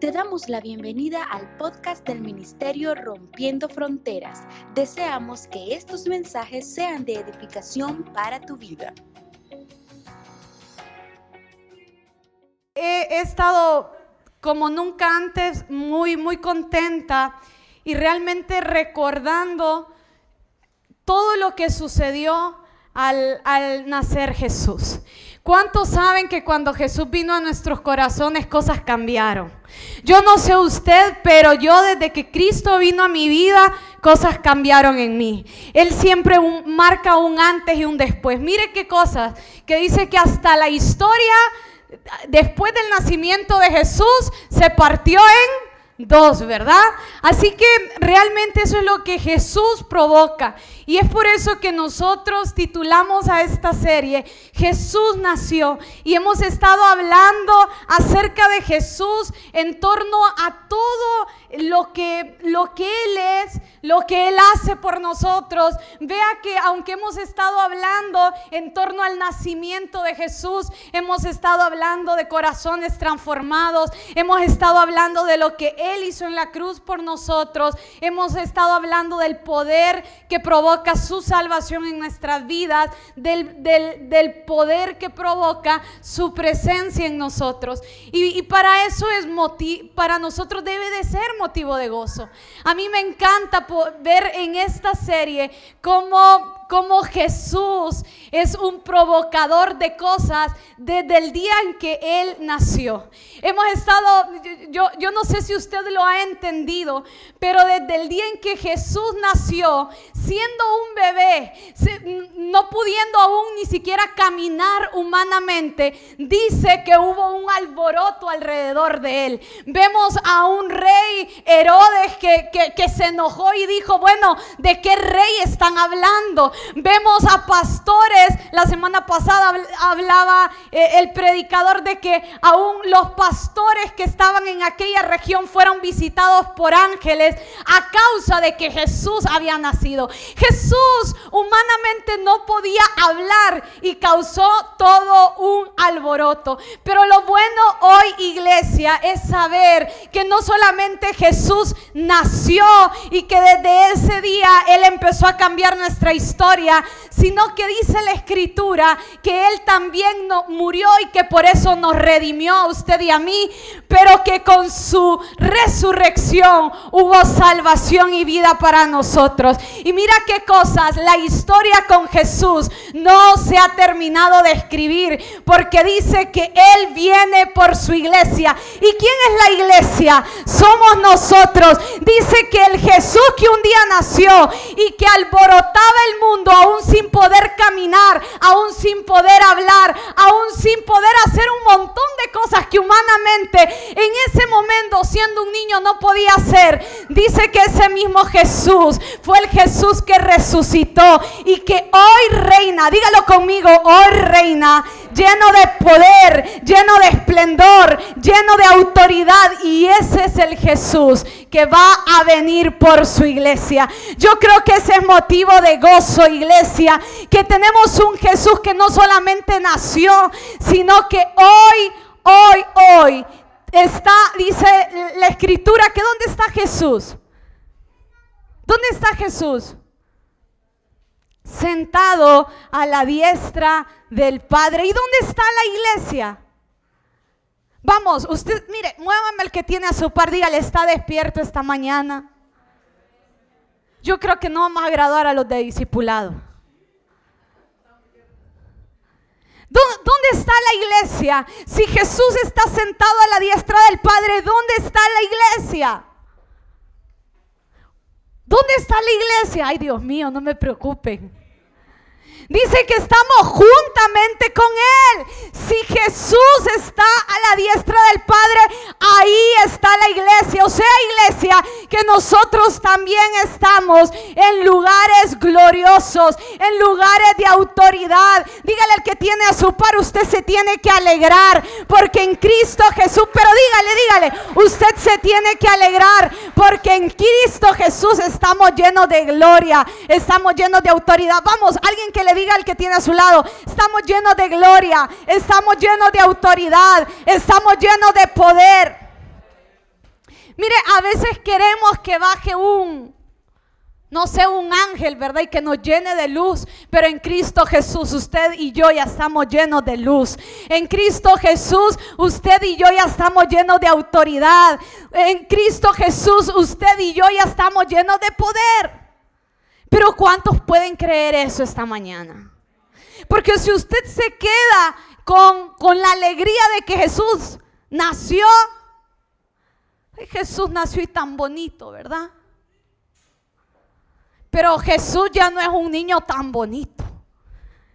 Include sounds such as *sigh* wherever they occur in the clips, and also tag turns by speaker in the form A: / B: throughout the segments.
A: Te damos la bienvenida al podcast del Ministerio Rompiendo Fronteras. Deseamos que estos mensajes sean de edificación para tu vida.
B: He, estado como nunca antes muy, muy contenta y realmente recordando todo lo que sucedió al, al nacer Jesús. ¿Cuántos saben que cuando Jesús vino a nuestros corazones cosas cambiaron? Yo no sé usted, pero yo desde que Cristo vino a mi vida, cosas cambiaron en mí. Él siempre marca un antes y un después. Mire qué cosas, que dice que hasta la historia, después del nacimiento de Jesús, se partió en dos, ¿verdad? Así que realmente eso es lo que Jesús provoca. Y es por eso que nosotros titulamos a esta serie Jesús nació. Y hemos estado hablando acerca de Jesús en torno a todo lo que, lo que Él es, lo que Él hace por nosotros. Vea que aunque hemos estado hablando en torno al nacimiento de Jesús, hemos estado hablando de corazones transformados, hemos estado hablando de lo que Él hizo en la cruz por nosotros, hemos estado hablando del poder que provoca su salvación en nuestras vidas, del, del, poder que provoca su presencia en nosotros. Y, para eso es para nosotros debe de ser motivo de gozo. A mí me encanta ver en esta serie cómo como Jesús es un provocador de cosas desde el día en que Él nació. Hemos estado, yo, yo no sé si usted lo ha entendido, pero desde el día en que Jesús nació, siendo un bebé, no pudiendo aún ni siquiera caminar humanamente, dice que hubo un alboroto alrededor de Él. Vemos a un rey Herodes que, que, que se enojó y dijo, bueno, ¿de qué rey están hablando? Vemos a pastores, la semana pasada hablaba eh, el predicador de que aún los pastores que estaban en aquella región fueron visitados por ángeles a causa de que Jesús había nacido. Jesús humanamente no podía hablar y causó todo un alboroto. Pero lo bueno hoy, iglesia, es saber que no solamente Jesús nació y que desde ese día Él empezó a cambiar nuestra historia sino que dice la escritura que Él también no, murió y que por eso nos redimió a usted y a mí, pero que con su resurrección hubo salvación y vida para nosotros. Y mira qué cosas, la historia con Jesús no se ha terminado de escribir, porque dice que Él viene por su iglesia. ¿Y quién es la iglesia? Somos nosotros. Dice que el Jesús que un día nació y que alborotaba el mundo, aún sin poder caminar, aún sin poder hablar, aún sin poder hacer un montón de cosas que humanamente en ese momento, siendo un niño, no podía hacer. Dice que ese mismo Jesús fue el Jesús que resucitó y que hoy reina, dígalo conmigo, hoy reina, lleno de poder, lleno de esplendor, lleno de autoridad. Y ese es el Jesús que va a venir por su iglesia. Yo creo que ese es motivo de gozo, iglesia, que tenemos un Jesús que no solamente nació, sino que hoy, hoy, hoy está, dice la escritura, que ¿dónde está Jesús? ¿Dónde está Jesús? Sentado a la diestra del Padre. ¿Y dónde está la iglesia? Vamos, usted, mire, muévame el que tiene a su par, dígale, está despierto esta mañana. Yo creo que no vamos a graduar a los de discipulado. ¿Dónde está la iglesia? Si Jesús está sentado a la diestra del Padre, ¿dónde está la iglesia? ¿Dónde está la iglesia? Ay, Dios mío, no me preocupen. Dice que estamos juntamente con Él. Si Jesús está a la diestra del Padre, ahí está la iglesia. O sea, iglesia, que nosotros también estamos en lugares gloriosos, en lugares de autoridad. Dígale al que tiene a su par, usted se tiene que alegrar, porque en Cristo Jesús, pero dígale, dígale, usted se tiene que alegrar, porque en Cristo Jesús estamos llenos de gloria, estamos llenos de autoridad. Vamos, alguien que le diga al que tiene a su lado, estamos llenos de gloria, estamos llenos de autoridad, estamos llenos de poder. Mire, a veces queremos que baje un, no sé, un ángel, ¿verdad? Y que nos llene de luz. Pero en Cristo Jesús, usted y yo ya estamos llenos de luz. En Cristo Jesús, usted y yo ya estamos llenos de autoridad. En Cristo Jesús, usted y yo ya estamos llenos de poder. ¿Cuántos pueden creer eso esta mañana? Porque si usted se queda con, con la alegría de que Jesús nació, Jesús nació y tan bonito, ¿verdad? Pero Jesús ya no es un niño tan bonito.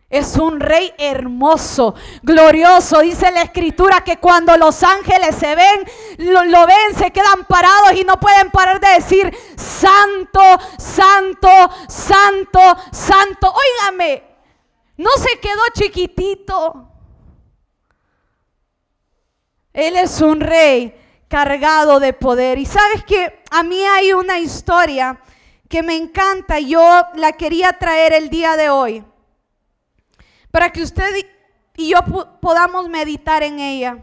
B: Es un rey hermoso, glorioso. Dice la escritura que cuando los ángeles se ven, lo, ven, se quedan parados y no pueden parar de decir, santo, santo, santo, santo. Óigame, no se quedó chiquitito. Él es un rey cargado de poder. Y sabes que a mí hay una historia que me encanta, yo la quería traer el día de hoy, para que usted y yo podamos meditar en ella.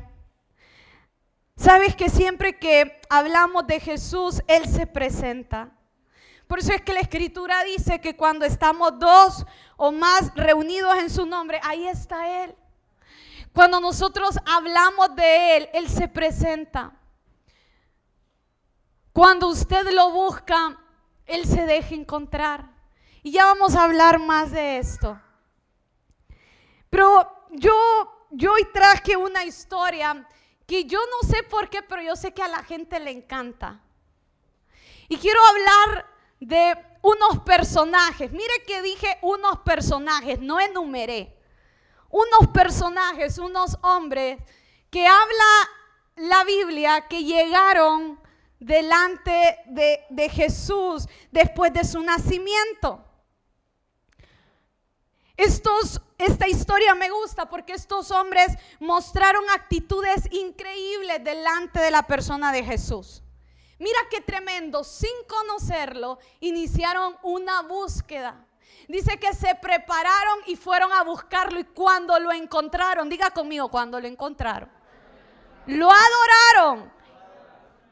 B: Sabes que siempre que hablamos de Jesús, Él se presenta. Por eso es que la escritura dice que cuando estamos dos o más reunidos en su nombre, ahí está Él. Cuando nosotros hablamos de Él, Él se presenta. Cuando usted lo busca, él se deja encontrar. Y ya vamos a hablar más de esto. Pero yo, yo hoy traje una historia que yo no sé por qué, pero yo sé que a la gente le encanta. Y quiero hablar de unos personajes. Mire que dije unos personajes, no enumeré. Unos personajes, unos hombres que habla la Biblia que llegaron delante de, Jesús después de su nacimiento. Esta historia me gusta porque estos hombres mostraron actitudes increíbles delante de la persona de Jesús. Mira qué tremendo, sin conocerlo, iniciaron una búsqueda. Dice que se prepararon y fueron a buscarlo y cuando lo encontraron, diga conmigo, cuando lo encontraron, lo adoraron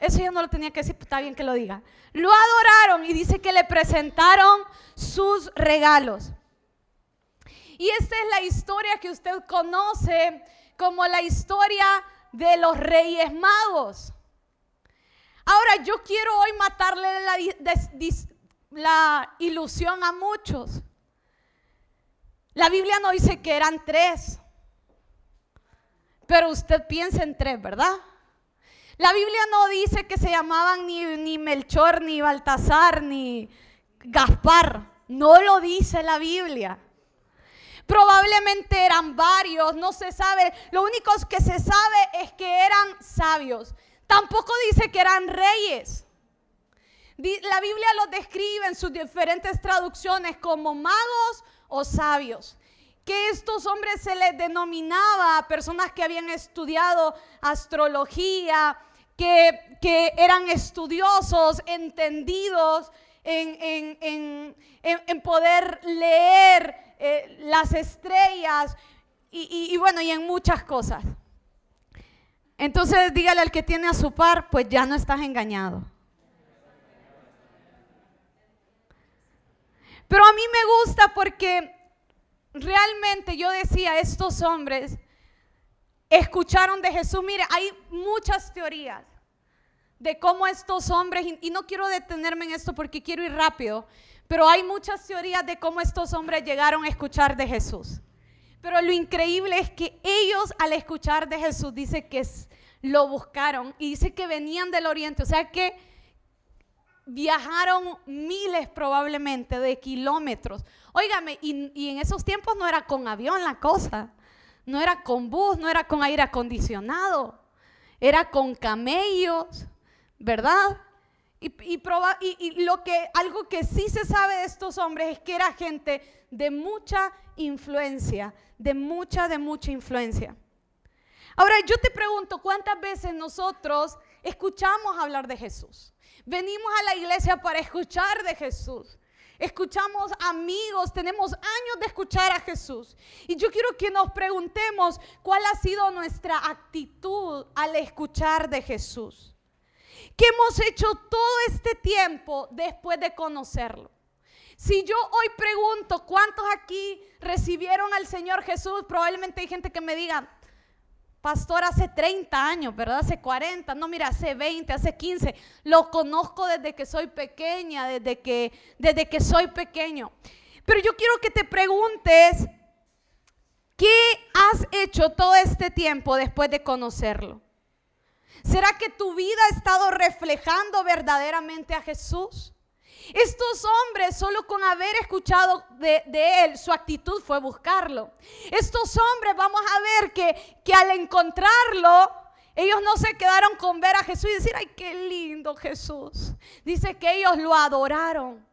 B: eso yo no lo tenía que decir, está bien que lo diga. Lo adoraron y dice que le presentaron sus regalos. Y esta es la historia que usted conoce como la historia de los reyes magos. Ahora yo quiero hoy matarle la, ilusión a muchos. La Biblia no dice que eran tres, pero usted piensa en tres, ¿verdad? La Biblia no dice que se llamaban ni, Melchor, ni Baltasar, ni Gaspar. No lo dice la Biblia. Probablemente eran varios, no se sabe. Lo único que se sabe es que eran sabios. Tampoco dice que eran reyes. La Biblia los describe en sus diferentes traducciones como magos o sabios. Que estos hombres se les denominaba personas que habían estudiado astrología, que, eran estudiosos, entendidos en, poder leer eh, las estrellas y, bueno, y en muchas cosas. Entonces dígale al que tiene a su par, pues ya no estás engañado. Pero a mí me gusta porque realmente yo decía, estos hombres escucharon de Jesús. Mire, hay muchas teorías de cómo estos hombres, y no quiero detenerme en esto porque quiero ir rápido, pero hay muchas teorías de cómo estos hombres llegaron a escuchar de Jesús. Pero lo increíble es que ellos al escuchar de Jesús dice que lo buscaron y dice que venían del oriente, o sea que viajaron miles probablemente de kilómetros. Óigame, y, y en esos tiempos no era con avión la cosa, no era con bus, no era con aire acondicionado, era con camellos, ¿verdad? Y, lo que, algo que sí se sabe de estos hombres es que era gente de mucha influencia, de mucha, de mucha influencia. Ahora yo te pregunto, ¿cuántas veces nosotros escuchamos hablar de Jesús? Venimos a la iglesia para escuchar de Jesús. Escuchamos amigos, tenemos años de escuchar a Jesús. Y yo quiero que nos preguntemos cuál ha sido nuestra actitud al escuchar de Jesús. ¿Qué hemos hecho todo este tiempo después de conocerlo? Si yo hoy pregunto cuántos aquí recibieron al Señor Jesús, probablemente hay gente que me diga, pastor, hace 30 años, ¿verdad? Hace 40, no, mira, hace 20, hace 15. Lo conozco desde que soy pequeña, desde que, desde que soy pequeño. Pero yo quiero que te preguntes, ¿qué has hecho todo este tiempo después de conocerlo? ¿Será que tu vida ha estado reflejando verdaderamente a Jesús? Estos hombres, solo con haber escuchado de, él, su actitud fue buscarlo. Estos hombres, vamos a ver que, que al encontrarlo, ellos no se quedaron con ver a Jesús y decir, ay, qué lindo Jesús. Dice que ellos lo adoraron.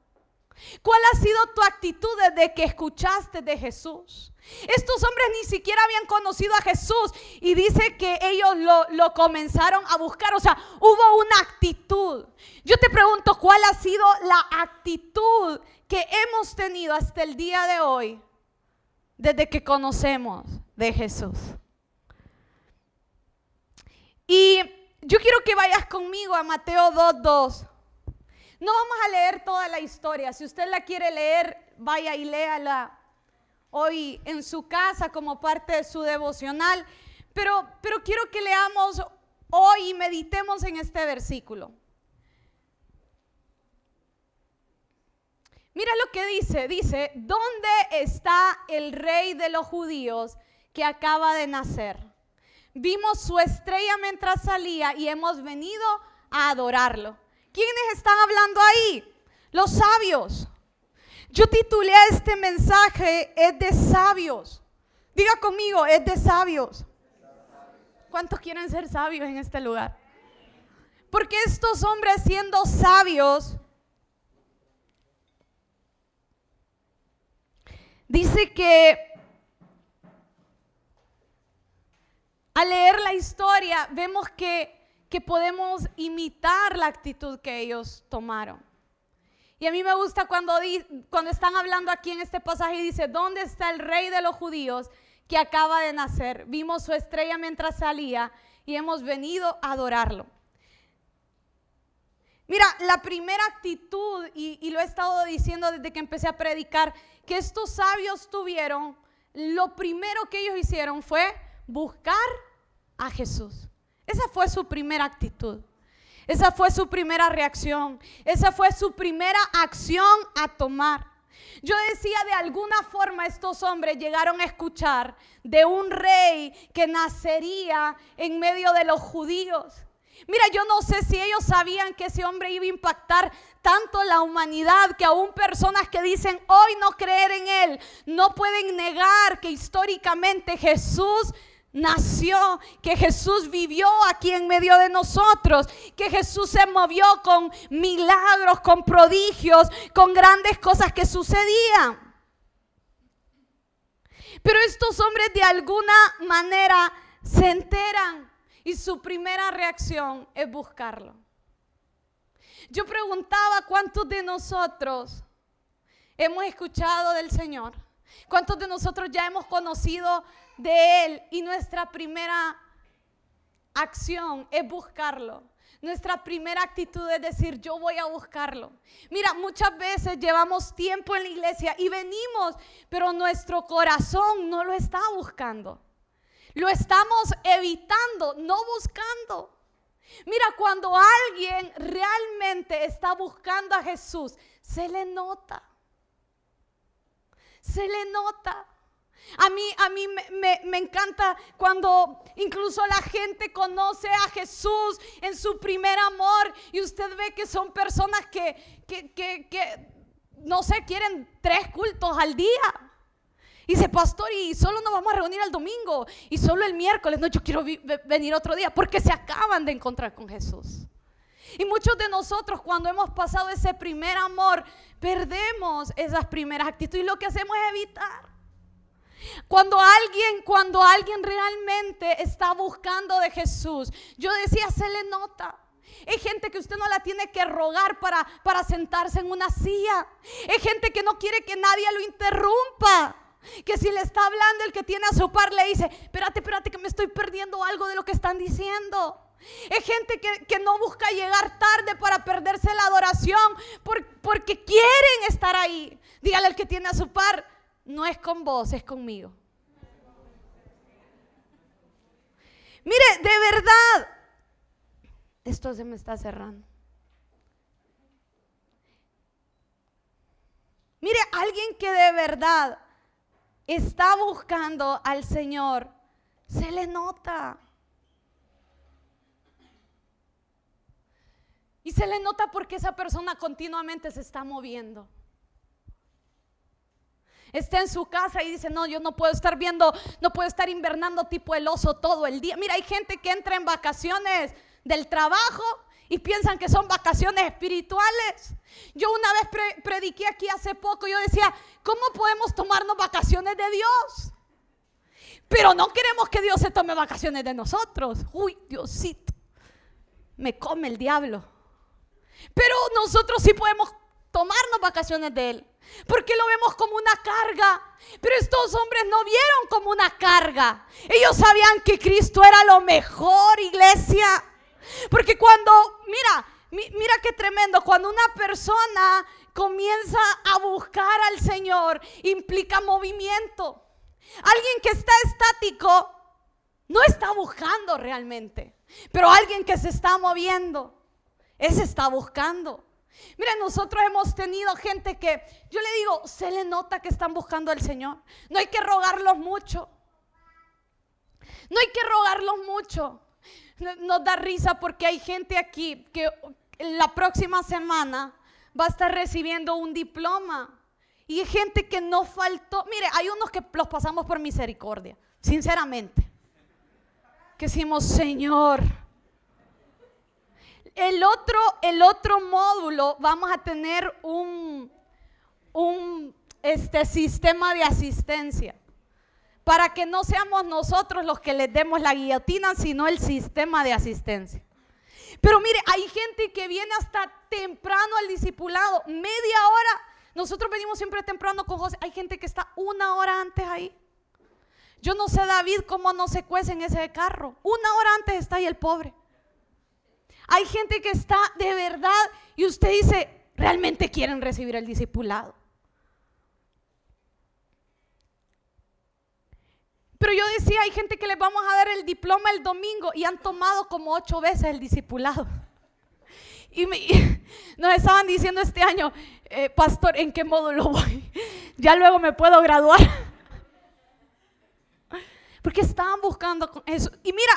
B: ¿Cuál ha sido tu actitud desde que escuchaste de Jesús? Estos hombres ni siquiera habían conocido a Jesús y dice que ellos lo, comenzaron a buscar. O sea, hubo una actitud. Yo te pregunto, ¿cuál ha sido la actitud que hemos tenido hasta el día de hoy desde que conocemos de Jesús? Y yo quiero que vayas conmigo a Mateo 2.2. No vamos a leer toda la historia. Si usted la quiere leer, vaya y léala hoy en su casa como parte de su devocional, pero, pero quiero que leamos hoy y meditemos en este versículo. Mira lo que dice, dice, ¿dónde está el rey de los judíos que acaba de nacer? Vimos su estrella mientras salía y hemos venido a adorarlo. ¿Quiénes están hablando ahí? Los sabios. Yo titulé este mensaje, es de sabios. Diga conmigo, es de sabios. ¿Cuántos quieren ser sabios en este lugar? Porque estos hombres siendo sabios, dice que al leer la historia vemos que, que podemos imitar la actitud que ellos tomaron. Y a mí me gusta cuando, cuando están hablando aquí en este pasaje y dice, ¿dónde está el rey de los judíos que acaba de nacer? Vimos su estrella mientras salía y hemos venido a adorarlo. Mira, la primera actitud, y, y, lo he estado diciendo desde que empecé a predicar, que estos sabios tuvieron, lo primero que ellos hicieron fue buscar a Jesús. Esa fue su primera actitud. Esa fue su primera reacción. Esa fue su primera acción a tomar. Yo decía, de alguna forma estos hombres llegaron a escuchar de un rey que nacería en medio de los judíos. Mira, yo no sé si ellos sabían que ese hombre iba a impactar tanto la humanidad que aún personas que dicen hoy no creer en él no pueden negar que históricamente Jesús nació, que Jesús vivió aquí en medio de nosotros, que Jesús se movió con milagros, con prodigios, con grandes cosas que sucedían. Pero estos hombres de alguna manera se enteran y su primera reacción es buscarlo. Yo preguntaba cuántos de nosotros hemos escuchado del Señor, cuántos de nosotros ya hemos conocido de Él y nuestra primera acción es buscarlo. Nuestra primera actitud es decir, yo voy a buscarlo. Mira, muchas veces llevamos tiempo en la iglesia y venimos, pero nuestro corazón no lo está buscando. Lo estamos evitando, no buscando. Mira, cuando alguien realmente está buscando a Jesús, se le nota. Se le nota. A mí, a mí me, encanta cuando incluso la gente conoce a Jesús en su primer amor y usted ve que son personas que, que, no sé, quieren tres cultos al día. Y dice, pastor, y solo nos vamos a reunir el domingo y solo el miércoles. No, yo quiero venir otro día porque se acaban de encontrar con Jesús. Y muchos de nosotros cuando hemos pasado ese primer amor, perdemos esas primeras actitudes y lo que hacemos es evitar. Cuando alguien, cuando alguien realmente está buscando de Jesús, yo decía, se le nota. Hay gente que usted no la tiene que rogar para, para sentarse en una silla. Hay gente que no quiere que nadie lo interrumpa. Que si le está hablando el que tiene a su par le dice, espérate, espérate que me estoy perdiendo algo de lo que están diciendo. Es gente que, no busca llegar tarde para perderse la adoración porque quieren estar ahí. Dígale al que tiene a su par, no es con vos, es conmigo. Mire, de verdad, esto se me está cerrando. Mire, alguien que de verdad está buscando al Señor, se le nota. Y se le nota porque esa persona continuamente se está moviendo. Está en su casa y dice, no, yo no puedo estar viendo, no puedo estar invernando tipo el oso todo el día. Mira, hay gente que entra en vacaciones del trabajo y piensan que son vacaciones espirituales. Yo una vez prediqué aquí hace poco, yo decía, ¿cómo podemos tomarnos vacaciones de Dios? Pero no queremos que Dios se tome vacaciones de nosotros. Uy, Diosito, me come el diablo. Pero nosotros sí podemos tomarnos vacaciones de Él. Porque lo vemos como una carga. Pero estos hombres no vieron como una carga. Ellos sabían que Cristo era lo mejor, iglesia. Porque cuando, mira, mira qué tremendo, cuando una persona comienza a buscar al Señor, implica movimiento. Alguien que está estático no está buscando realmente, pero alguien que se está moviendo, ese está buscando. Mira, nosotros hemos tenido gente que, yo le digo, se le nota que están buscando al Señor. No hay que rogarlos mucho. No hay que rogarlos mucho. Nos da risa porque hay gente aquí que la próxima semana va a estar recibiendo un diploma. Y hay gente que no faltó. Mire, hay unos que los pasamos por misericordia, sinceramente. Que decimos, Señor. El otro, el otro módulo vamos a tener un, un este, sistema de asistencia para que no seamos nosotros los que les demos la guillotina, sino el sistema de asistencia. Pero mire, hay gente que viene hasta temprano al discipulado, media hora. Nosotros venimos siempre temprano con José. Hay gente que está una hora antes ahí. Yo no sé, David, cómo no se cuece en ese carro. Una hora antes está ahí el pobre. Hay gente que está de verdad y usted dice, realmente quieren recibir el discipulado. Pero yo decía, hay gente que les vamos a dar el diploma el domingo y han tomado como ocho veces el discipulado. Y, *laughs* nos estaban diciendo este año, eh, pastor, ¿en qué módulo voy? *laughs* Ya luego me puedo graduar. *laughs* Porque estaban buscando eso. Y mira,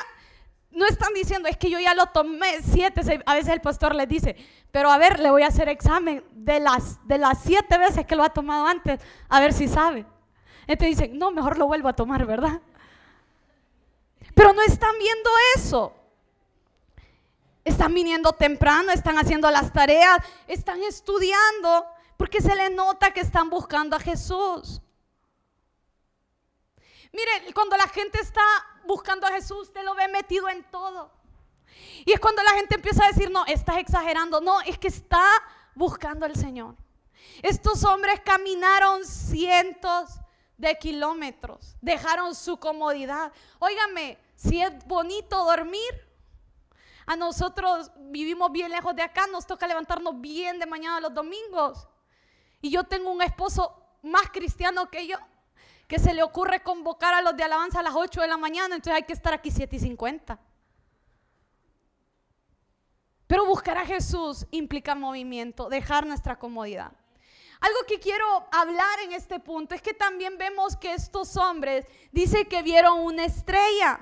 B: no están diciendo, es que yo ya lo tomé siete, a veces el pastor les dice, pero a ver, le voy a hacer examen de las, de las siete veces que lo ha tomado antes, a ver si sabe. Entonces dicen, no, mejor lo vuelvo a tomar, ¿verdad? Pero no están viendo eso. Están viniendo temprano, están haciendo las tareas, están estudiando, porque se le nota que están buscando a Jesús. Mire, cuando la gente está buscando a Jesús, usted lo ve metido en todo. Y es cuando la gente empieza a decir, no, estás exagerando. No, es que está buscando al Señor. Estos hombres caminaron cientos de kilómetros, dejaron su comodidad. Óigame, si es bonito dormir, a nosotros vivimos bien lejos de acá, nos toca levantarnos bien de mañana los domingos. Y yo tengo un esposo más cristiano que yo, que se le ocurre convocar a los de alabanza a las 8 de la mañana, entonces hay que estar aquí 7 y 50. Pero buscar a Jesús implica movimiento, dejar nuestra comodidad. Algo que quiero hablar en este punto es que también vemos que estos hombres dice que vieron una estrella.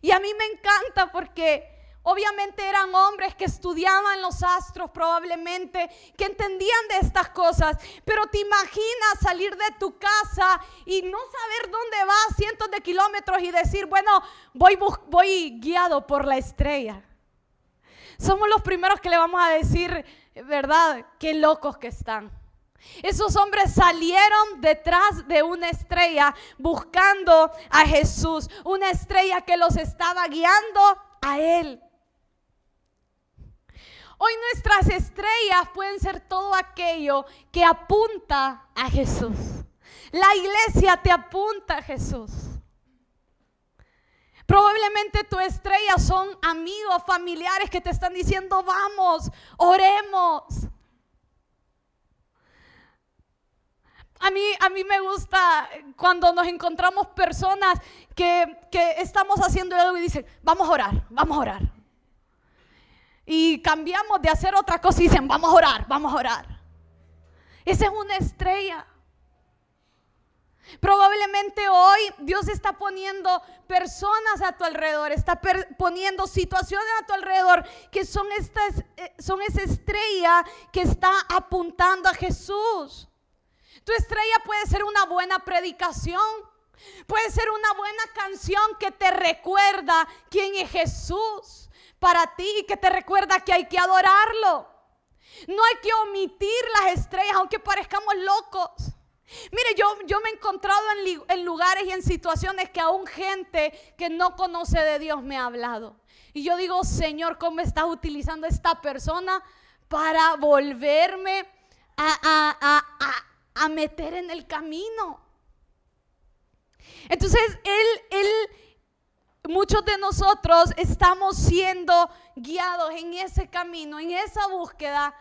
B: Y a mí me encanta porque obviamente eran hombres que estudiaban los astros probablemente, que entendían de estas cosas, pero te imaginas salir de tu casa y no saber dónde vas cientos de kilómetros y decir, bueno, voy, guiado por la estrella. Somos los primeros que le vamos a decir, ¿verdad? Qué locos que están. Esos hombres salieron detrás de una estrella buscando a Jesús, una estrella que los estaba guiando a Él. Hoy nuestras estrellas pueden ser todo aquello que apunta a Jesús. La iglesia te apunta a Jesús. Probablemente tu estrella son amigos, familiares que te están diciendo, vamos, oremos. A mí, a mí me gusta cuando nos encontramos personas que, que estamos haciendo algo y dicen, vamos a orar, vamos a orar. Y cambiamos de hacer otra cosa y dicen, vamos a orar, vamos a orar. Esa es una estrella. Probablemente hoy Dios está poniendo personas a tu alrededor, está poniendo situaciones a tu alrededor que son, estas, eh, son esa estrella que está apuntando a Jesús. Tu estrella puede ser una buena predicación, puede ser una buena canción que te recuerda quién es Jesús para ti, que te recuerda que hay que adorarlo. No hay que omitir las estrellas, aunque parezcamos locos. Mire, yo, yo me he encontrado en, lugares y en situaciones que aún gente que no conoce de Dios me ha hablado. Y yo digo, Señor, ¿cómo estás utilizando esta persona para volverme a, a, a meter en el camino? Entonces, él, él, muchos de nosotros estamos siendo guiados en ese camino, en esa búsqueda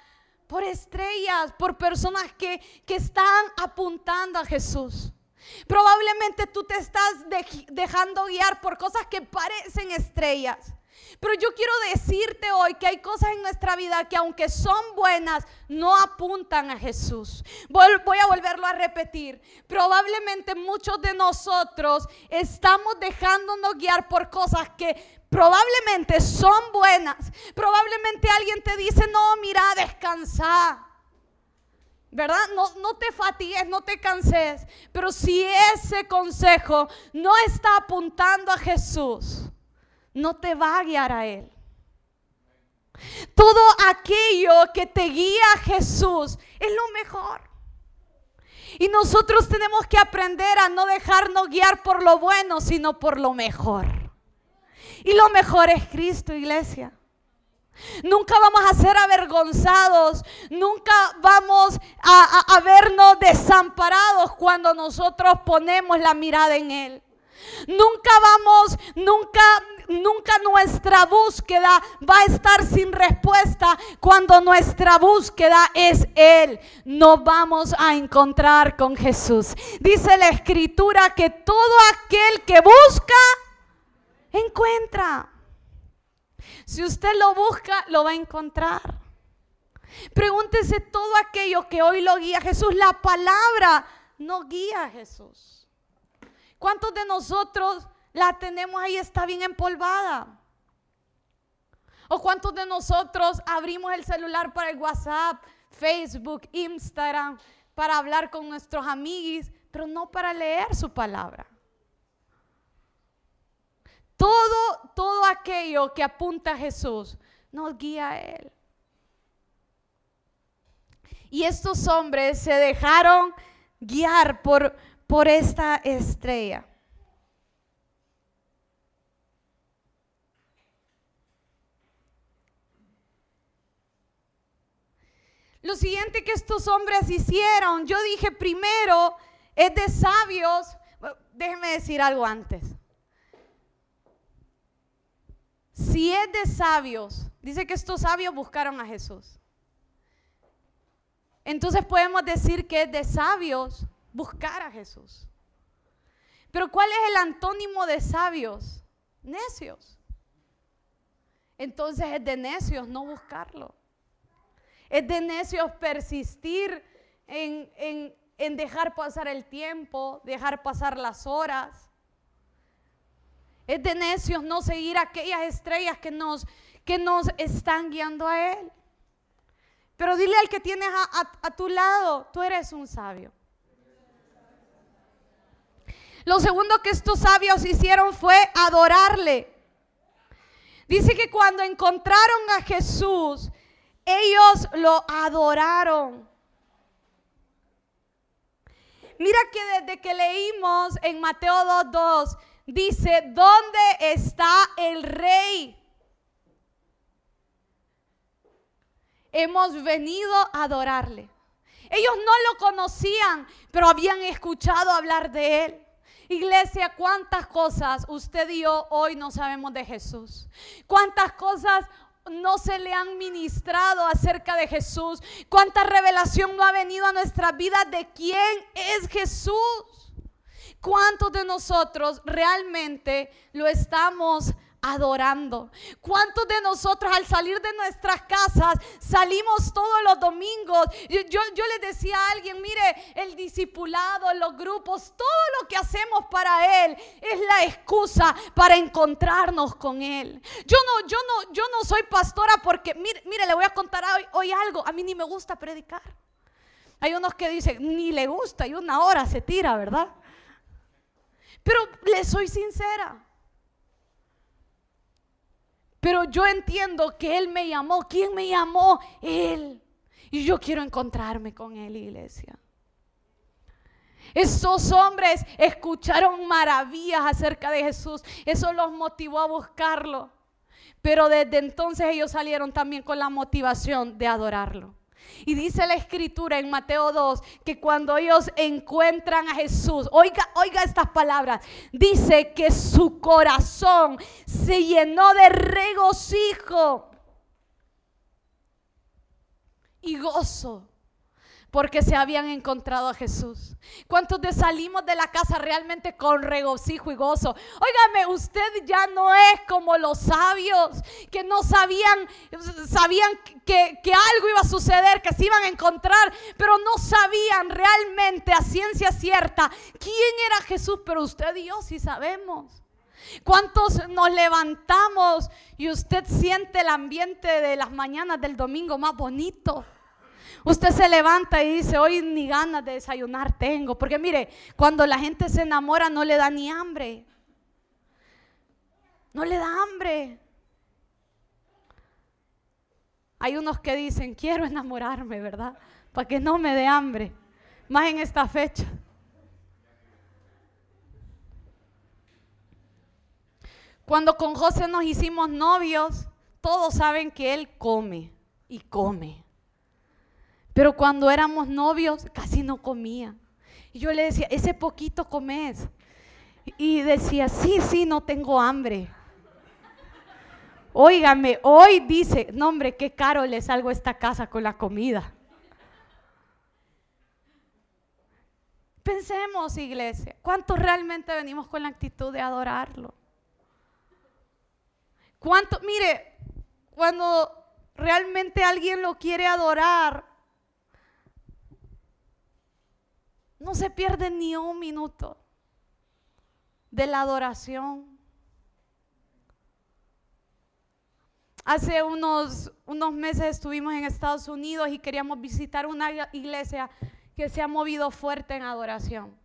B: por estrellas, por personas que, están apuntando a Jesús. Probablemente tú te estás dejando guiar por cosas que parecen estrellas. Pero yo quiero decirte hoy que hay cosas en nuestra vida que aunque son buenas, no apuntan a Jesús. Voy a volverlo a repetir. Probablemente muchos de nosotros estamos dejándonos guiar por cosas que probablemente son buenas. Probablemente alguien te dice, no, mira, descansa. ¿Verdad? No, no te fatigues, no te canses. Pero si ese consejo no está apuntando a Jesús, no te va a guiar a Él. Todo aquello que te guía a Jesús es lo mejor. Y nosotros tenemos que aprender a no dejarnos guiar por lo bueno, sino por lo mejor. Y lo mejor es Cristo, iglesia. Nunca vamos a ser avergonzados, nunca vamos a, vernos desamparados cuando nosotros ponemos la mirada en Él. Nunca vamos, nunca, nunca nuestra búsqueda va a estar sin respuesta cuando nuestra búsqueda es Él. No vamos a encontrar con Jesús. Dice la escritura que todo aquel que busca, encuentra. Si usted lo busca, lo va a encontrar. Pregúntese todo aquello que hoy lo guía Jesús. La palabra no guía a Jesús. ¿Cuántos de nosotros la tenemos ahí, está bien empolvada? ¿O cuántos de nosotros abrimos el celular para el WhatsApp, Facebook, Instagram, para hablar con nuestros amigos, pero no para leer su palabra? Todo, todo aquello que apunta a Jesús nos guía a Él. Y estos hombres se dejaron guiar por, por esta estrella. Lo siguiente que estos hombres hicieron, yo dije primero, es de sabios. Déjenme decir algo antes. Si es de sabios, dice que estos sabios buscaron a Jesús. Entonces podemos decir que es de sabios buscar a Jesús. Pero ¿cuál es el antónimo de sabios? Necios. Entonces es de necios no buscarlo. Es de necios persistir en, en dejar pasar el tiempo, dejar pasar las horas es de necios no seguir aquellas estrellas que nos, que nos están guiando a Él. Pero dile al que tienes a, tu lado, tú eres un sabio. Lo segundo que estos sabios hicieron fue adorarle. Dice que cuando encontraron a Jesús, ellos lo adoraron. Mira que desde que leímos en Mateo 2.2, dice, ¿dónde está el rey? Hemos venido a adorarle. Ellos no lo conocían, pero habían escuchado hablar de él. Iglesia, ¿cuántas cosas usted y yo hoy no sabemos de Jesús? ¿Cuántas cosas no se le han ministrado acerca de Jesús? ¿Cuánta revelación no ha venido a nuestra vida de quién es Jesús? ¿Cuántos de nosotros realmente lo estamos adorando. ¿Cuántos de nosotros al salir de nuestras casas salimos todos los domingos? Yo, yo, les decía a alguien, mire, el discipulado, los grupos, todo lo que hacemos para Él es la excusa para encontrarnos con Él. Yo no, yo no, yo no soy pastora porque, mire, mire le voy a contar hoy, hoy algo, a mí ni me gusta predicar. Hay unos que dicen, ni le gusta y una hora se tira, ¿verdad? Pero le soy sincera. Pero yo entiendo que Él me llamó. ¿Quién me llamó? Él. Y yo quiero encontrarme con Él, iglesia. Esos hombres escucharon maravillas acerca de Jesús. Eso los motivó a buscarlo. Pero desde entonces ellos salieron también con la motivación de adorarlo. Y dice la escritura en Mateo 2 que cuando ellos encuentran a Jesús, oiga, oiga estas palabras, dice que su corazón se llenó de regocijo y gozo porque se habían encontrado a Jesús. ¿Cuántos de salimos de la casa realmente con regocijo y gozo? Óigame, usted ya no es como los sabios que no sabían, sabían que, que algo iba a suceder, que se iban a encontrar, pero no sabían realmente a ciencia cierta quién era Jesús, pero usted y yo sí sabemos. ¿Cuántos nos levantamos y usted siente el ambiente de las mañanas del domingo más bonito? Usted se levanta y dice, hoy ni ganas de desayunar tengo. Porque mire, cuando la gente se enamora no le da ni hambre. No le da hambre. Hay unos que dicen, quiero enamorarme, ¿verdad? Para que no me dé hambre. Más en esta fecha. Cuando con José nos hicimos novios, todos saben que él come y come. Pero cuando éramos novios casi no comía. Y yo le decía, ese poquito comes. Y decía, sí, sí, no tengo hambre. Óigame, hoy dice, no hombre, qué caro le salgo a esta casa con la comida. Pensemos, iglesia, ¿cuántos realmente venimos con la actitud de adorarlo? ¿Cuánto? Mire, cuando realmente alguien lo quiere adorar, No se pierde ni un minuto de la adoración. Hace unos, unos meses estuvimos en Estados Unidos y queríamos visitar una iglesia que se ha movido fuerte en adoración.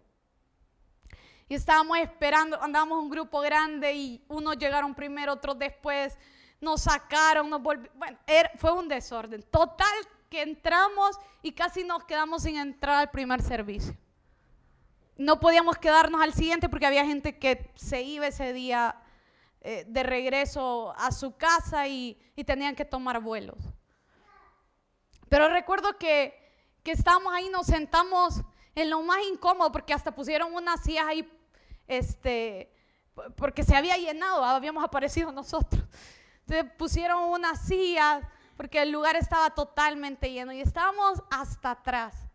B: Y estábamos esperando, andábamos un grupo grande y unos llegaron primero, otros después, nos sacaron, nos volvieron. Bueno, fue un desorden. Total que entramos y casi nos quedamos sin entrar al primer servicio no podíamos quedarnos al siguiente porque había gente que se iba ese día eh, de regreso a su casa y, tenían que tomar vuelos. Pero recuerdo que, que estábamos ahí, nos sentamos en lo más incómodo porque hasta pusieron unas sillas ahí, este, porque se había llenado, habíamos aparecido nosotros. Entonces pusieron unas sillas porque el lugar estaba totalmente lleno y estábamos hasta atrás.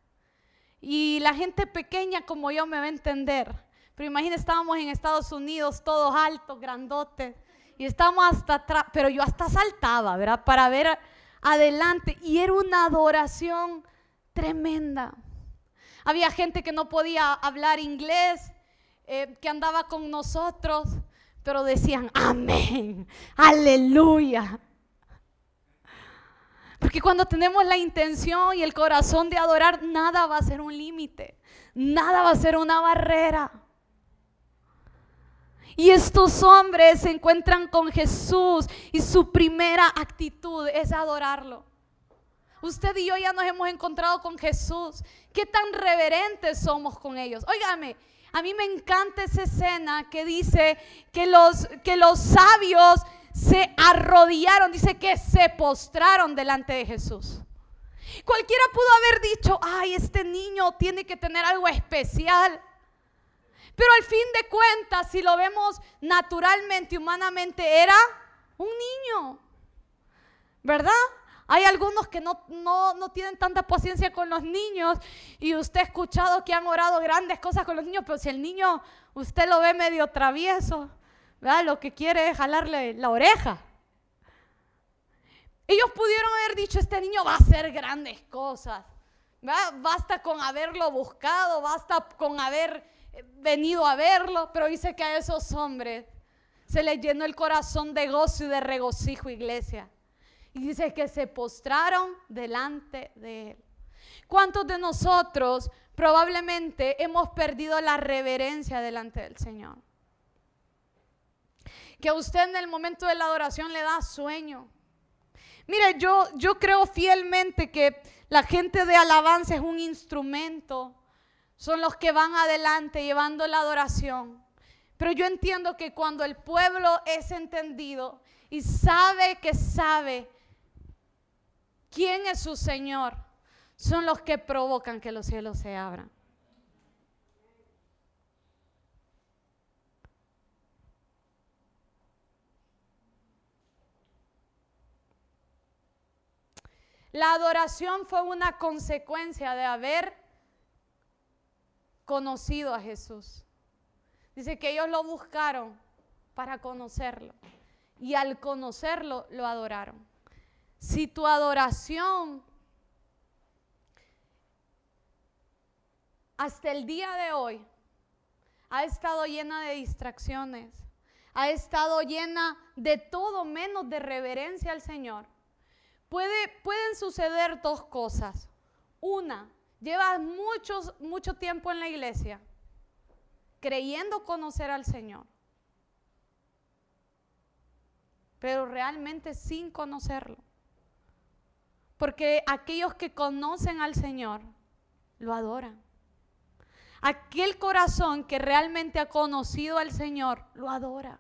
B: Y la gente pequeña como yo me va a entender. Pero imagínense, estábamos en Estados Unidos, todos altos, grandotes. Y estábamos hasta atrás, pero yo hasta saltaba, ¿verdad? Para ver adelante. Y era una adoración tremenda. Había gente que no podía hablar inglés, eh, que andaba con nosotros, pero decían, amén, aleluya. Porque cuando tenemos la intención y el corazón de adorar, nada va a ser un límite, nada va a ser una barrera. Y estos hombres se encuentran con Jesús y su primera actitud es adorarlo. Usted y yo ya nos hemos encontrado con Jesús. ¿Qué tan reverentes somos con ellos? Óigame, a mí me encanta esa escena que dice que los, que los sabios se arrodillaron, dice que se postraron delante de Jesús. Cualquiera pudo haber dicho, ay, este niño tiene que tener algo especial. Pero al fin de cuentas, si lo vemos naturalmente, humanamente, era un niño. ¿Verdad? Hay algunos que no, no, tienen tanta paciencia con los niños y usted ha escuchado que han orado grandes cosas con los niños, pero si el niño usted lo ve medio travieso, ¿verdad? lo que quiere es jalarle la oreja. Ellos pudieron haber dicho, este niño va a hacer grandes cosas. Basta con haberlo buscado, basta con haber eh, venido a verlo, pero dice que a esos hombres se les llenó el corazón de gozo y de regocijo, iglesia. Y dice que se postraron delante de él. ¿Cuántos de nosotros probablemente hemos perdido la reverencia delante del Señor? Que a usted en el momento de la adoración le da sueño. Mire, yo, yo creo fielmente que la gente de alabanza es un instrumento. Son los que van adelante llevando la adoración. Pero yo entiendo que cuando el pueblo es entendido y sabe que sabe quién es su Señor, son los que provocan que los cielos se abran. La adoración fue una consecuencia de haber conocido a Jesús. Dice que ellos lo buscaron para conocerlo y al conocerlo lo adoraron. Si tu adoración hasta el día de hoy ha estado llena de distracciones, ha estado llena de todo menos de reverencia al Señor, pueden suceder dos cosas. Una, llevas muchos, mucho tiempo en la iglesia creyendo conocer al Señor, pero realmente sin conocerlo. Porque aquellos que conocen al Señor lo adoran. Aquel corazón que realmente ha conocido al Señor lo adora.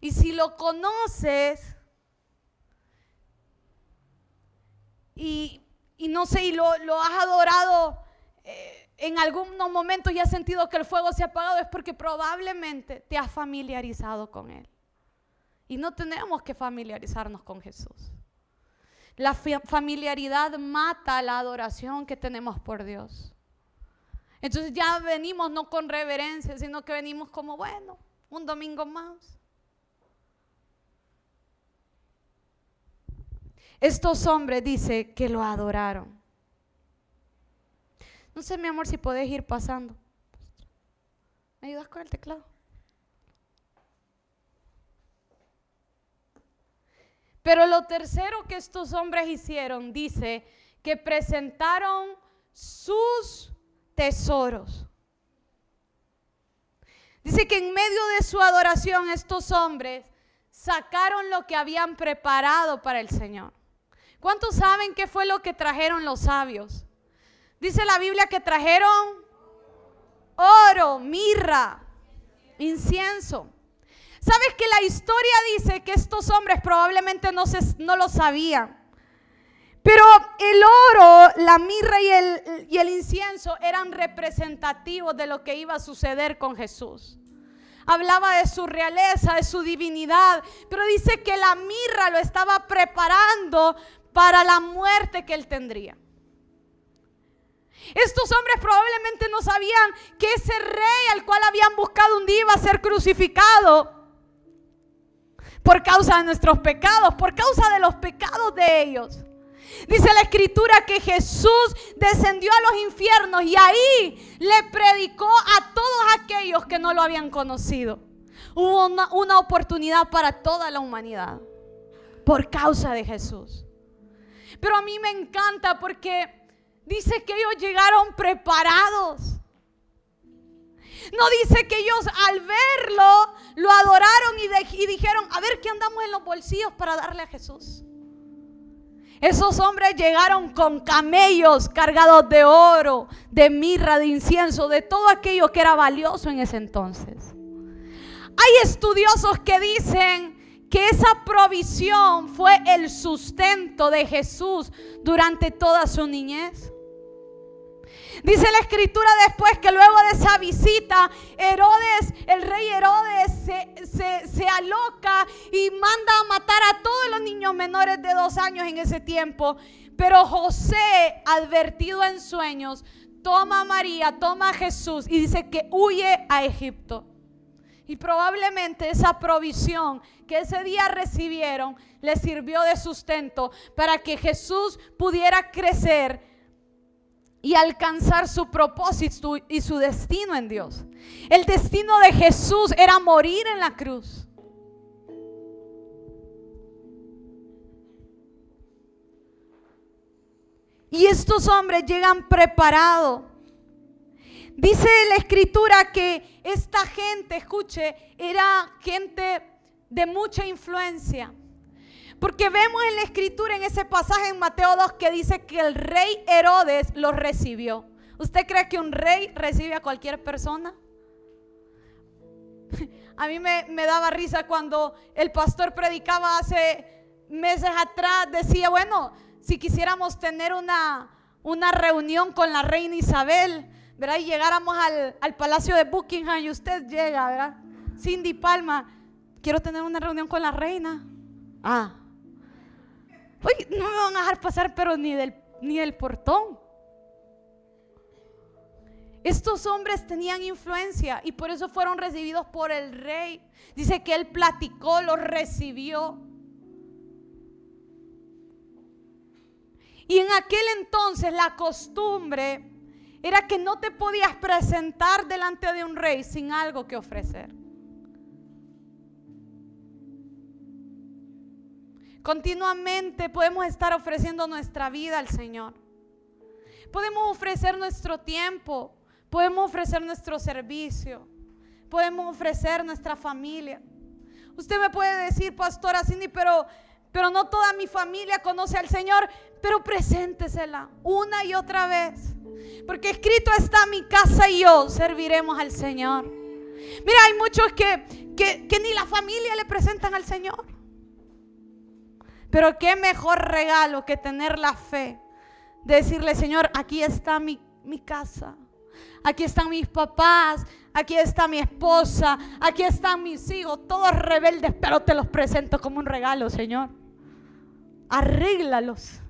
B: Y si lo conoces y, no sé, y lo, has adorado eh, en algunos momentos y has sentido que el fuego se ha apagado, es porque probablemente te has familiarizado con Él. Y no tenemos que familiarizarnos con Jesús. La familiaridad mata la adoración que tenemos por Dios. Entonces ya venimos no con reverencia, sino que venimos como, bueno, un domingo más. Estos hombres dice que lo adoraron. No sé, mi amor, si puedes ir pasando. ¿Me ayudas con el teclado? Pero lo tercero que estos hombres hicieron, dice, que presentaron sus tesoros. Dice que en medio de su adoración estos hombres sacaron lo que habían preparado para el Señor. ¿Cuántos saben qué fue lo que trajeron los sabios? Dice la Biblia que trajeron oro, mirra, incienso. ¿Sabes que la historia dice que estos hombres probablemente no, se, no lo sabían? Pero el oro, la mirra y el, y el incienso eran representativos de lo que iba a suceder con Jesús hablaba de su realeza, de su divinidad, pero dice que la mirra lo estaba preparando para la muerte que él tendría. Estos hombres probablemente no sabían que ese rey al cual habían buscado un día iba a ser crucificado por causa de nuestros pecados, por causa de los pecados de ellos. Dice la escritura que Jesús descendió a los infiernos y ahí le predicó a todos aquellos que no lo habían conocido. Hubo una, una oportunidad para toda la humanidad por causa de Jesús. Pero a mí me encanta porque dice que ellos llegaron preparados. No dice que ellos al verlo lo adoraron y, dijeron, a ver qué andamos en los bolsillos para darle a Jesús. Esos hombres llegaron con camellos cargados de oro, de mirra, de incienso, de todo aquello que era valioso en ese entonces. Hay estudiosos que dicen que esa provisión fue el sustento de Jesús durante toda su niñez. Dice la escritura después que luego de esa visita, Herodes, el rey Herodes, se, se, aloca y manda a matar a todos los niños menores de dos años en ese tiempo. Pero José, advertido en sueños, toma a María, toma a Jesús y dice que huye a Egipto. Y probablemente esa provisión que ese día recibieron les sirvió de sustento para que Jesús pudiera crecer y alcanzar su propósito y su destino en Dios. El destino de Jesús era morir en la cruz. Y estos hombres llegan preparados. Dice la escritura que esta gente, escuche, era gente de mucha influencia. Porque vemos en la escritura, en ese pasaje en Mateo 2, que dice que el rey Herodes los recibió. ¿Usted cree que un rey recibe a cualquier persona? *laughs* A mí me, me, daba risa cuando el pastor predicaba hace meses atrás. Decía, bueno, si quisiéramos tener una, una reunión con la reina Isabel, ¿verdad? Y llegáramos al, al palacio de Buckingham y usted llega, ¿verdad? Cindy Palma, quiero tener una reunión con la reina. Ah, Uy, no me van a dejar pasar, pero ni del, ni del portón. Estos hombres tenían influencia y por eso fueron recibidos por el rey. Dice que él platicó, los recibió. Y en aquel entonces la costumbre era que no te podías presentar delante de un rey sin algo que ofrecer. Continuamente podemos estar ofreciendo nuestra vida al Señor. Podemos ofrecer nuestro tiempo, podemos ofrecer nuestro servicio, podemos ofrecer nuestra familia. Usted me puede decir, pastora Cindy, pero, pero no toda mi familia conoce al Señor, pero preséntesela una y otra vez. Porque escrito está mi casa y yo serviremos al Señor. Mira, hay muchos que, que, que ni la familia le presentan al Señor. Pero qué mejor regalo que tener la fe. De decirle, Señor, aquí está mi, mi casa. Aquí están mis papás, aquí está mi esposa, aquí están mis hijos, todos rebeldes, pero te los presento como un regalo, Señor. Arréglalos.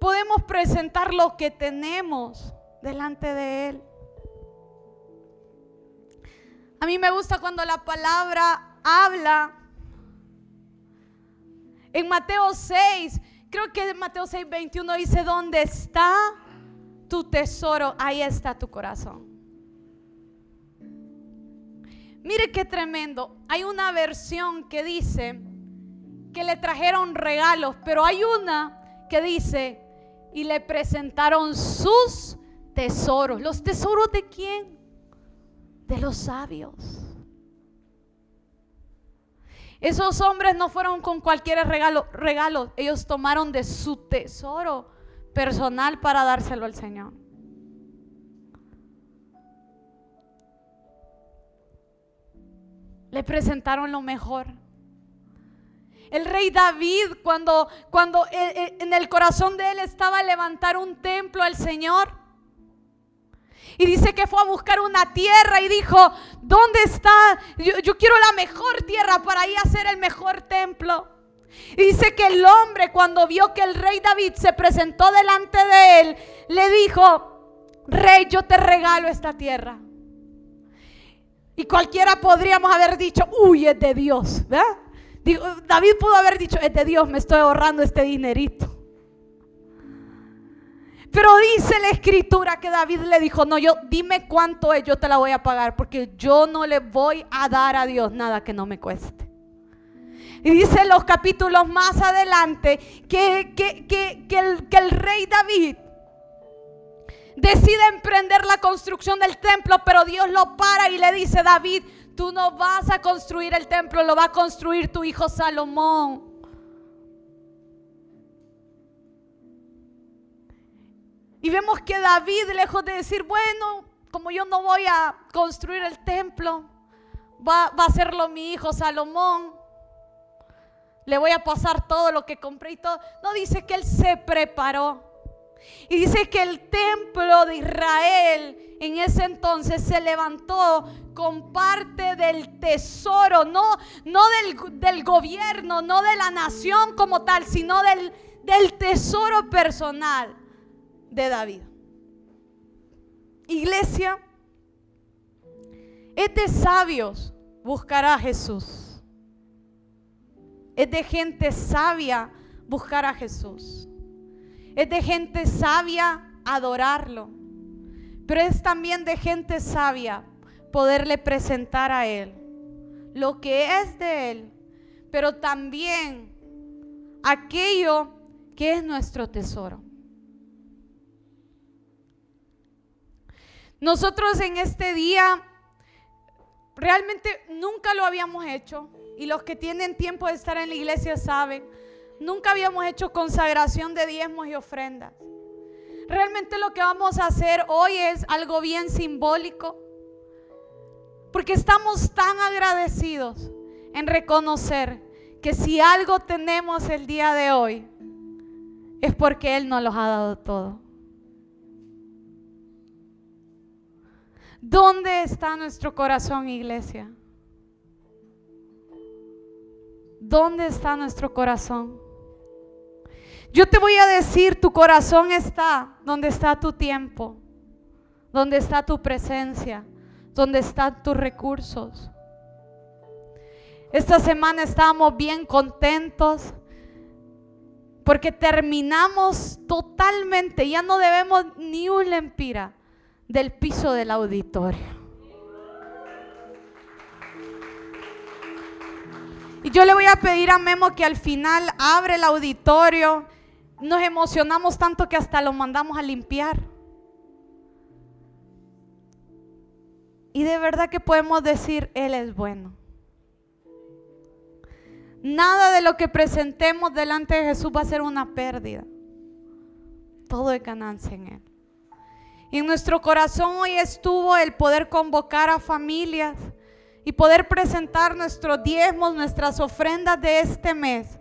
B: Podemos presentar lo que tenemos delante de Él. A mí me gusta cuando la palabra habla en Mateo 6, creo que en Mateo 6, 21 dice, ¿dónde está tu tesoro? Ahí está tu corazón. Mire qué tremendo. Hay una versión que dice que le trajeron regalos, pero hay una que dice y le presentaron sus tesoros. ¿Los tesoros de quién? De los sabios. Esos hombres no fueron con cualquier regalo, regalo, ellos tomaron de su tesoro personal para dárselo al Señor. Le presentaron lo mejor. El rey David, cuando, cuando eh, eh, en el corazón de él estaba levantar un templo al Señor, y dice que fue a buscar una tierra y dijo, ¿dónde está? Yo, quiero la mejor tierra para ir a hacer el mejor templo. Y dice que el hombre cuando vio que el rey David se presentó delante de él, le dijo, rey, yo te regalo esta tierra. Y cualquiera podríamos haber dicho, uy, es de Dios. David pudo haber dicho, es de Dios, me estoy ahorrando este dinerito. Pero dice la escritura que David le dijo, no, yo dime cuánto es, yo te la voy a pagar, porque yo no le voy a dar a Dios nada que no me cueste. Y dice los capítulos más adelante que, el, que el rey David decide emprender la construcción del templo, pero Dios lo para y le dice, David, tú no vas a construir el templo, lo va a construir tu hijo Salomón. Y vemos que David, lejos de decir, bueno, como yo no voy a construir el templo, va, a hacerlo mi hijo Salomón. le voy a pasar todo lo que compré y todo. No dice que él se preparó. Y dice que el templo de Israel en ese entonces se levantó con parte del tesoro, no, no del, del gobierno, no de la nación como tal, sino del, del tesoro personal de David. Iglesia, es de sabios buscar a Jesús. Es de gente sabia buscar a Jesús. Es de gente sabia adorarlo. Pero es también de gente sabia poderle presentar a Él lo que es de Él, pero también aquello que es nuestro tesoro. Nosotros en este día realmente nunca lo habíamos hecho y los que tienen tiempo de estar en la iglesia saben, nunca habíamos hecho consagración de diezmos y ofrendas. Realmente lo que vamos a hacer hoy es algo bien simbólico, porque estamos tan agradecidos en reconocer que si algo tenemos el día de hoy, es porque Él nos los ha dado todo. ¿Dónde está nuestro corazón, iglesia? ¿Dónde está nuestro corazón? Yo te voy a decir, tu corazón está donde está tu tiempo, donde está tu presencia, donde están tus recursos. Esta semana estábamos bien contentos porque terminamos totalmente, ya no debemos ni un lempira del piso del auditorio. Y yo le voy a pedir a Memo que al final abre el auditorio. Nos emocionamos tanto que hasta lo mandamos a limpiar. Y de verdad que podemos decir, Él es bueno. Nada de lo que presentemos delante de Jesús va a ser una pérdida. Todo es ganancia en Él. Y en nuestro corazón hoy estuvo el poder convocar a familias y poder presentar nuestros diezmos, nuestras ofrendas de este mes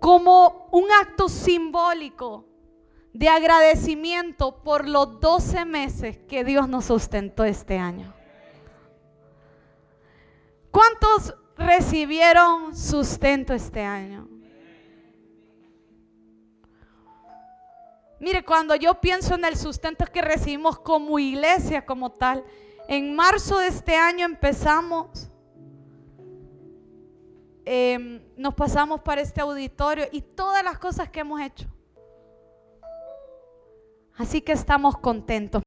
B: como un acto simbólico de agradecimiento por los 12 meses que Dios nos sustentó este año. ¿Cuántos recibieron sustento este año? Mire, cuando yo pienso en el sustento que recibimos como iglesia, como tal, en marzo de este año empezamos, em, nos pasamos para este auditorio y todas las cosas que hemos hecho. Así que estamos contentos.